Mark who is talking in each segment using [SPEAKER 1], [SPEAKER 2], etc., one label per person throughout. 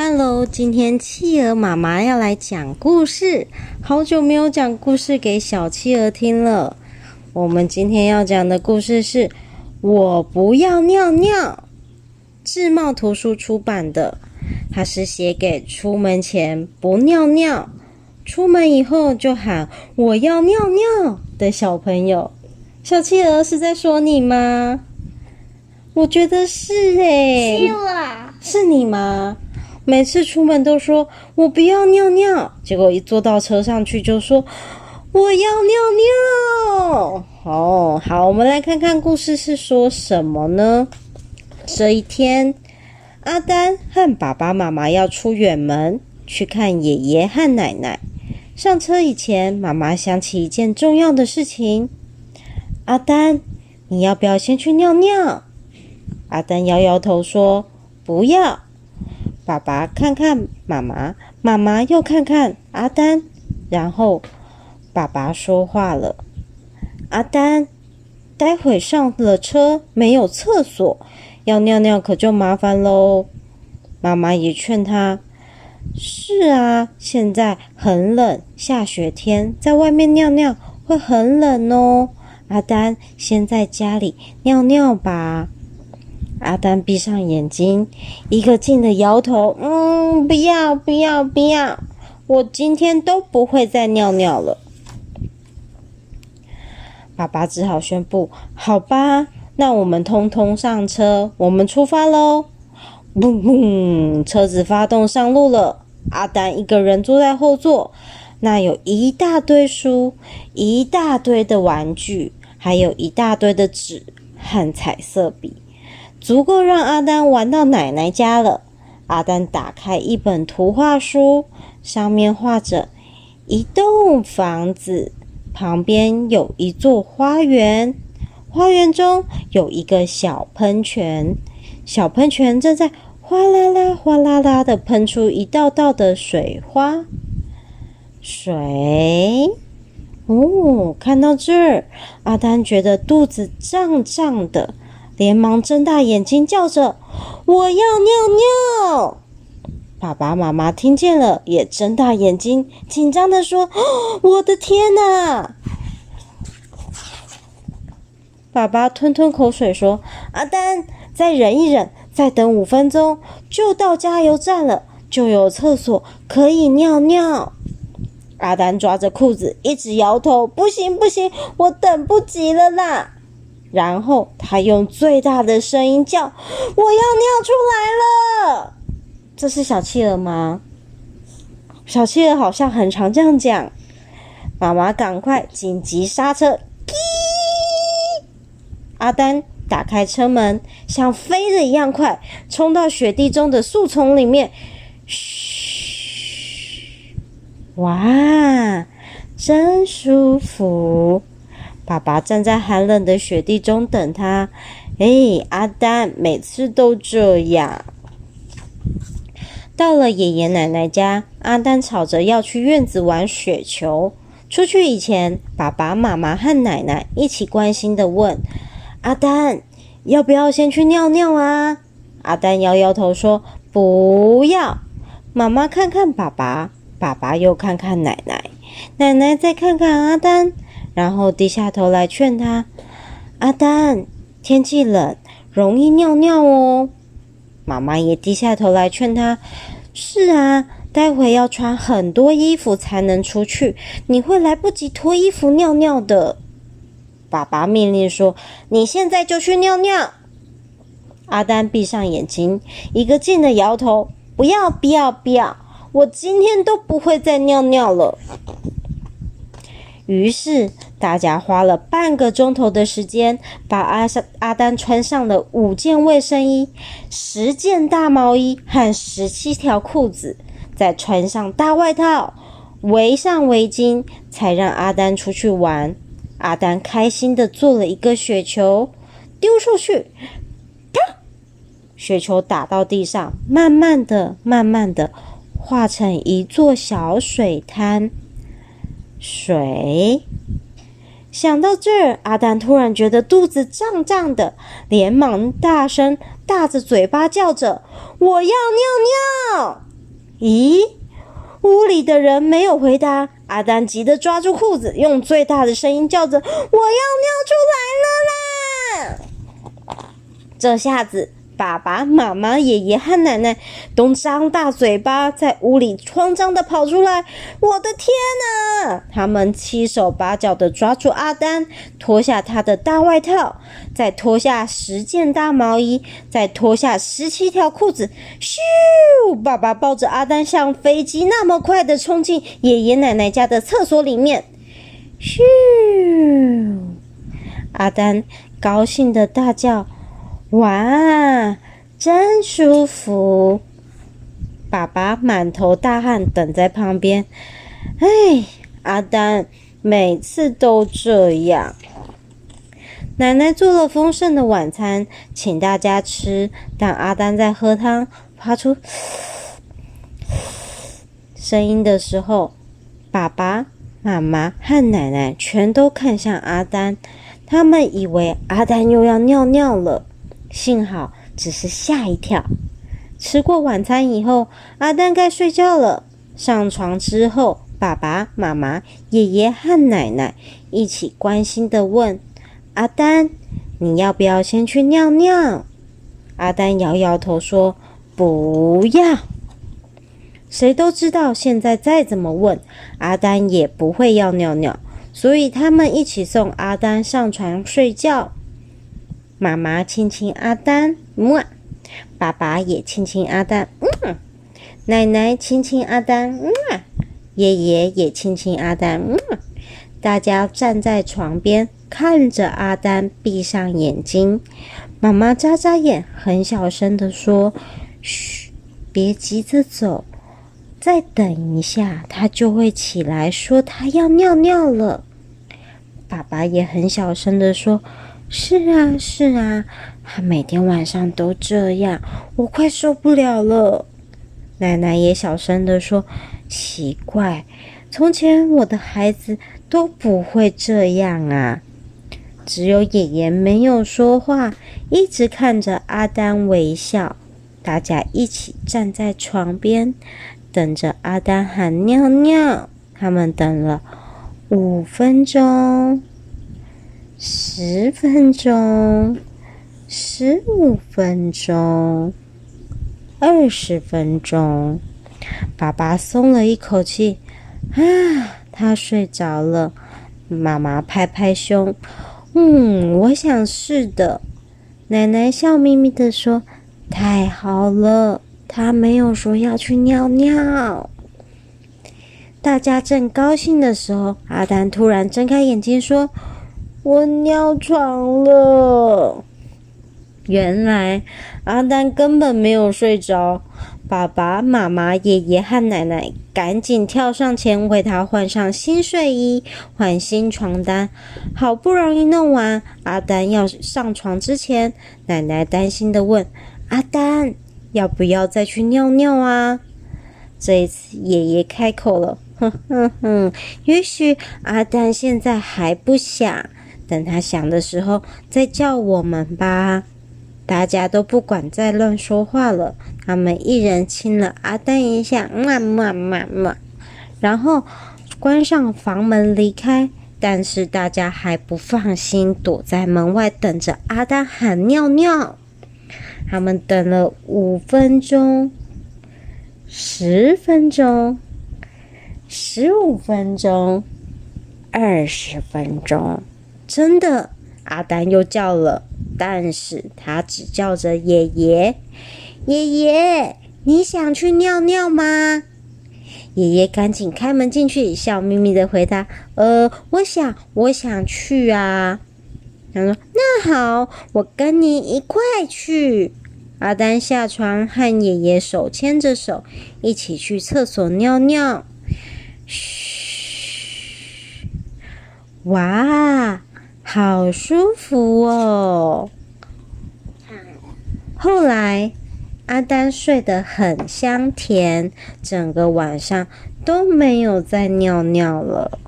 [SPEAKER 1] Hello，今天企鹅妈妈要来讲故事。好久没有讲故事给小企鹅听了。我们今天要讲的故事是《我不要尿尿》，智茂图书出版的。它是写给出门前不尿尿，出门以后就喊“我要尿尿”的小朋友。小企鹅是在说你吗？我觉得是诶。
[SPEAKER 2] 是我。
[SPEAKER 1] 是你吗？每次出门都说我不要尿尿，结果一坐到车上去就说我要尿尿。哦，好，我们来看看故事是说什么呢？这一天，阿丹和爸爸妈妈要出远门去看爷爷和奶奶。上车以前，妈妈想起一件重要的事情：阿丹，你要不要先去尿尿？阿丹摇摇头说不要。爸爸看看妈妈，妈妈又看看阿丹，然后爸爸说话了：“阿丹，待会上了车没有厕所，要尿尿可就麻烦喽。”妈妈也劝他：“是啊，现在很冷，下雪天在外面尿尿会很冷哦。阿丹，先在家里尿尿吧。”阿丹闭上眼睛，一个劲的摇头。嗯，不要，不要，不要！我今天都不会再尿尿了。爸爸只好宣布：“好吧，那我们通通上车，我们出发喽！”嘣嘣，车子发动上路了。阿丹一个人坐在后座，那有一大堆书，一大堆的玩具，还有一大堆的纸和彩色笔。足够让阿丹玩到奶奶家了。阿丹打开一本图画书，上面画着一栋房子，旁边有一座花园，花园中有一个小喷泉，小喷泉正在哗啦啦、哗啦啦的喷出一道道的水花。水，哦，看到这儿，阿丹觉得肚子胀胀的。连忙睁大眼睛叫着：“我要尿尿！”爸爸妈妈听见了，也睁大眼睛，紧张地说：“我的天哪！”爸爸吞吞口水说：“阿丹，再忍一忍，再等五分钟，就到加油站了，就有厕所可以尿尿。”阿丹抓着裤子，一直摇头：“不行，不行，我等不及了啦！”然后他用最大的声音叫：“我要尿出来了！”这是小企鹅吗？小企鹅好像很常这样讲。妈妈赶快紧急刹车！阿丹打开车门，像飞的一样快，冲到雪地中的树丛里面。嘘，哇，真舒服。爸爸站在寒冷的雪地中等他。哎，阿丹每次都这样。到了爷爷奶奶家，阿丹吵着要去院子玩雪球。出去以前，爸爸妈妈和奶奶一起关心地问：“阿丹，要不要先去尿尿啊？”阿丹摇摇头说：“不要。”妈妈看看爸爸，爸爸又看看奶奶，奶奶再看看阿丹。然后低下头来劝他：“阿丹，天气冷，容易尿尿哦。”妈妈也低下头来劝他：“是啊，待会要穿很多衣服才能出去，你会来不及脱衣服尿尿的。”爸爸命令说：“你现在就去尿尿。”阿丹闭上眼睛，一个劲的摇头：“不要，不要，不要！我今天都不会再尿尿了。”于是，大家花了半个钟头的时间，把阿阿丹穿上了五件卫生衣、十件大毛衣和十七条裤子，再穿上大外套，围上围巾，才让阿丹出去玩。阿丹开心地做了一个雪球，丢出去，啪！雪球打到地上，慢慢的、慢慢的化成一座小水滩。水，想到这儿，阿丹突然觉得肚子胀胀的，连忙大声大着嘴巴叫着：“我要尿尿！”咦，屋里的人没有回答。阿丹急得抓住裤子，用最大的声音叫着：“我要尿出来了啦！”这下子。爸爸妈妈、爷爷和奶奶都张大嘴巴，在屋里慌张地跑出来。我的天哪！他们七手八脚地抓住阿丹，脱下他的大外套，再脱下十件大毛衣，再脱下十七条裤子。咻！爸爸抱着阿丹，像飞机那么快地冲进爷爷奶奶家的厕所里面。咻！阿丹高兴地大叫。哇，真舒服！爸爸满头大汗，等在旁边。哎，阿丹每次都这样。奶奶做了丰盛的晚餐，请大家吃。当阿丹在喝汤，发出 声音的时候，爸爸妈妈和奶奶全都看向阿丹，他们以为阿丹又要尿尿了。幸好只是吓一跳。吃过晚餐以后，阿丹该睡觉了。上床之后，爸爸妈妈、爷爷和奶奶一起关心地问：“阿丹，你要不要先去尿尿？”阿丹摇摇头说：“不要。”谁都知道，现在再怎么问，阿丹也不会要尿尿，所以他们一起送阿丹上床睡觉。妈妈亲亲阿丹，么？爸爸也亲亲阿丹，嗯。奶奶亲亲阿丹，嗯。爷爷也亲亲阿丹，嗯。大家站在床边，看着阿丹闭上眼睛。妈妈眨眨眼，很小声地说：“嘘，别急着走，再等一下，他就会起来说他要尿尿了。”爸爸也很小声地说。是啊，是啊，他每天晚上都这样，我快受不了了。奶奶也小声地说：“奇怪，从前我的孩子都不会这样啊。”只有爷爷没有说话，一直看着阿丹微笑。大家一起站在床边，等着阿丹喊尿尿。他们等了五分钟。十分钟，十五分钟，二十分钟，爸爸松了一口气，啊，他睡着了。妈妈拍拍胸，嗯，我想是的。奶奶笑眯眯地说：“太好了，他没有说要去尿尿。”大家正高兴的时候，阿丹突然睁开眼睛说。我尿床了。原来阿丹根本没有睡着。爸爸妈妈、爷爷和奶奶赶紧跳上前为他换上新睡衣、换新床单。好不容易弄完，阿丹要上床之前，奶奶担心地问：“阿丹，要不要再去尿尿啊？”这一次，爷爷开口了：“哼哼哼，也许阿丹现在还不想。”等他想的时候再叫我们吧。大家都不管再乱说话了，他们一人亲了阿丹一下，嘛嘛嘛嘛，然后关上房门离开。但是大家还不放心，躲在门外等着阿丹喊尿尿。他们等了五分钟、十分钟、十五分钟、二十分钟。真的，阿丹又叫了，但是他只叫着爷爷。爷爷，你想去尿尿吗？爷爷赶紧开门进去，笑眯眯的回答：“呃，我想，我想去啊。”他说：“那好，我跟你一块去。”阿丹下床，和爷爷手牵着手，一起去厕所尿尿。嘘，哇！好舒服哦！后来阿丹睡得很香甜，整个晚上都没有再尿尿了。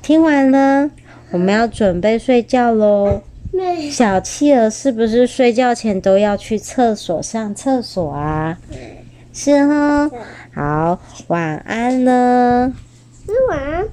[SPEAKER 1] 听完了，我们要准备睡觉喽。小企鹅是不是睡觉前都要去厕所上厕所啊？是哈。好，晚安了。
[SPEAKER 2] 晚安。